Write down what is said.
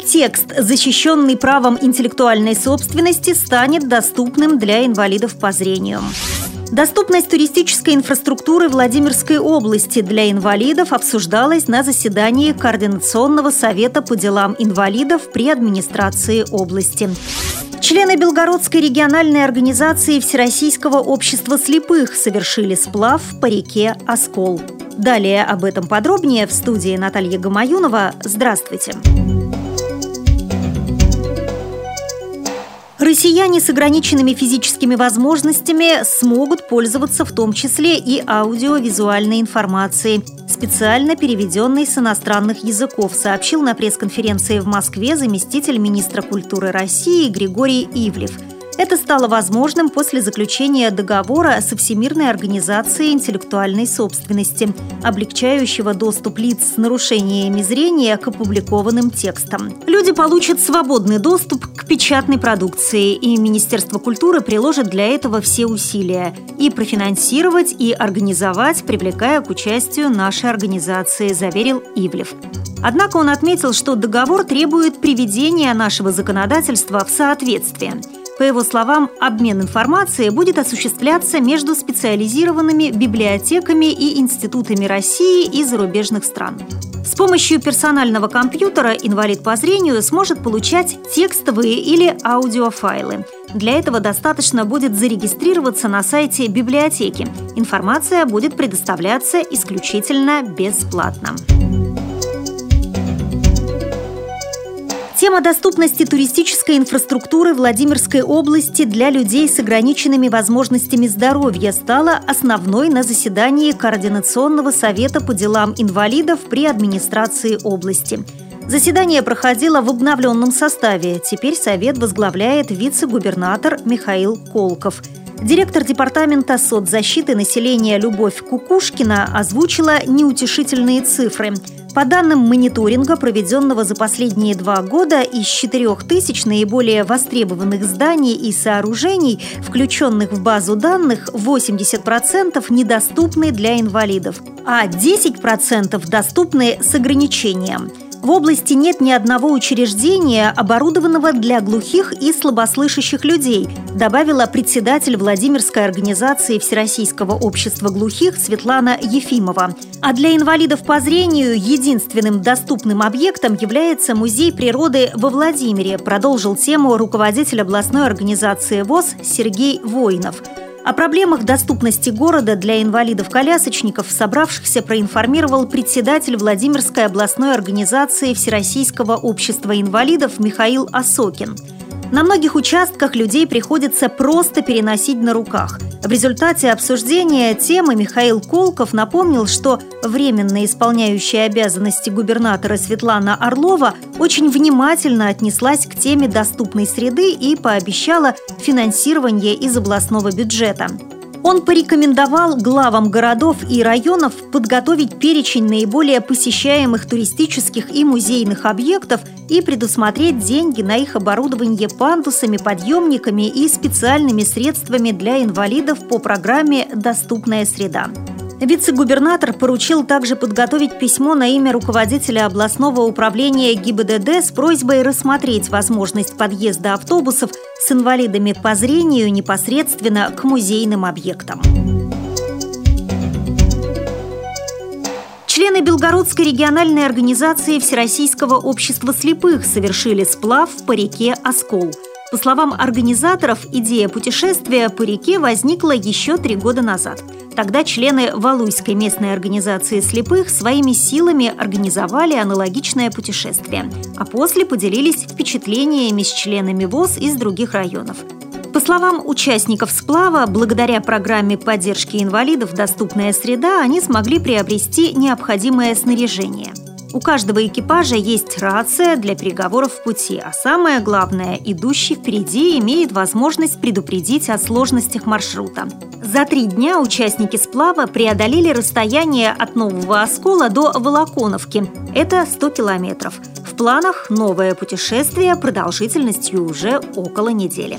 текст, защищенный правом интеллектуальной собственности, станет доступным для инвалидов по зрению. Доступность туристической инфраструктуры Владимирской области для инвалидов обсуждалась на заседании Координационного совета по делам инвалидов при администрации области. Члены Белгородской региональной организации Всероссийского общества слепых совершили сплав по реке Оскол. Далее об этом подробнее в студии Наталья Гамаюнова. Здравствуйте! Здравствуйте! Россияне с ограниченными физическими возможностями смогут пользоваться в том числе и аудиовизуальной информацией, специально переведенной с иностранных языков, сообщил на пресс-конференции в Москве заместитель министра культуры России Григорий Ивлев – это стало возможным после заключения договора со Всемирной организацией интеллектуальной собственности, облегчающего доступ лиц с нарушениями зрения к опубликованным текстам. Люди получат свободный доступ к печатной продукции, и Министерство культуры приложит для этого все усилия и профинансировать, и организовать, привлекая к участию нашей организации, заверил Ивлев. Однако он отметил, что договор требует приведения нашего законодательства в соответствие – по его словам, обмен информацией будет осуществляться между специализированными библиотеками и институтами России и зарубежных стран. С помощью персонального компьютера инвалид по зрению сможет получать текстовые или аудиофайлы. Для этого достаточно будет зарегистрироваться на сайте библиотеки. Информация будет предоставляться исключительно бесплатно. Тема доступности туристической инфраструктуры Владимирской области для людей с ограниченными возможностями здоровья стала основной на заседании Координационного совета по делам инвалидов при администрации области. Заседание проходило в обновленном составе. Теперь совет возглавляет вице-губернатор Михаил Колков – Директор департамента соцзащиты населения Любовь Кукушкина озвучила неутешительные цифры. По данным мониторинга, проведенного за последние два года, из 4 тысяч наиболее востребованных зданий и сооружений, включенных в базу данных, 80% недоступны для инвалидов, а 10% доступны с ограничением – в области нет ни одного учреждения, оборудованного для глухих и слабослышащих людей, добавила председатель Владимирской организации Всероссийского общества глухих Светлана Ефимова. А для инвалидов по зрению единственным доступным объектом является Музей природы во Владимире, продолжил тему руководитель областной организации ВОЗ Сергей Воинов – о проблемах доступности города для инвалидов-колясочников собравшихся проинформировал председатель Владимирской областной организации Всероссийского общества инвалидов Михаил Осокин – на многих участках людей приходится просто переносить на руках. В результате обсуждения темы Михаил Колков напомнил, что временно исполняющая обязанности губернатора Светлана Орлова очень внимательно отнеслась к теме доступной среды и пообещала финансирование из областного бюджета. Он порекомендовал главам городов и районов подготовить перечень наиболее посещаемых туристических и музейных объектов и предусмотреть деньги на их оборудование пандусами, подъемниками и специальными средствами для инвалидов по программе «Доступная среда». Вице-губернатор поручил также подготовить письмо на имя руководителя областного управления ГИБДД с просьбой рассмотреть возможность подъезда автобусов с инвалидами по зрению непосредственно к музейным объектам. Члены Белгородской региональной организации Всероссийского общества слепых совершили сплав по реке Оскол. По словам организаторов, идея путешествия по реке возникла еще три года назад – Тогда члены Валуйской местной организации слепых своими силами организовали аналогичное путешествие, а после поделились впечатлениями с членами ВОЗ из других районов. По словам участников сплава, благодаря программе поддержки инвалидов «Доступная среда» они смогли приобрести необходимое снаряжение – у каждого экипажа есть рация для переговоров в пути, а самое главное, идущий впереди имеет возможность предупредить о сложностях маршрута. За три дня участники сплава преодолели расстояние от Нового Оскола до Волоконовки. Это 100 километров. В планах новое путешествие продолжительностью уже около недели.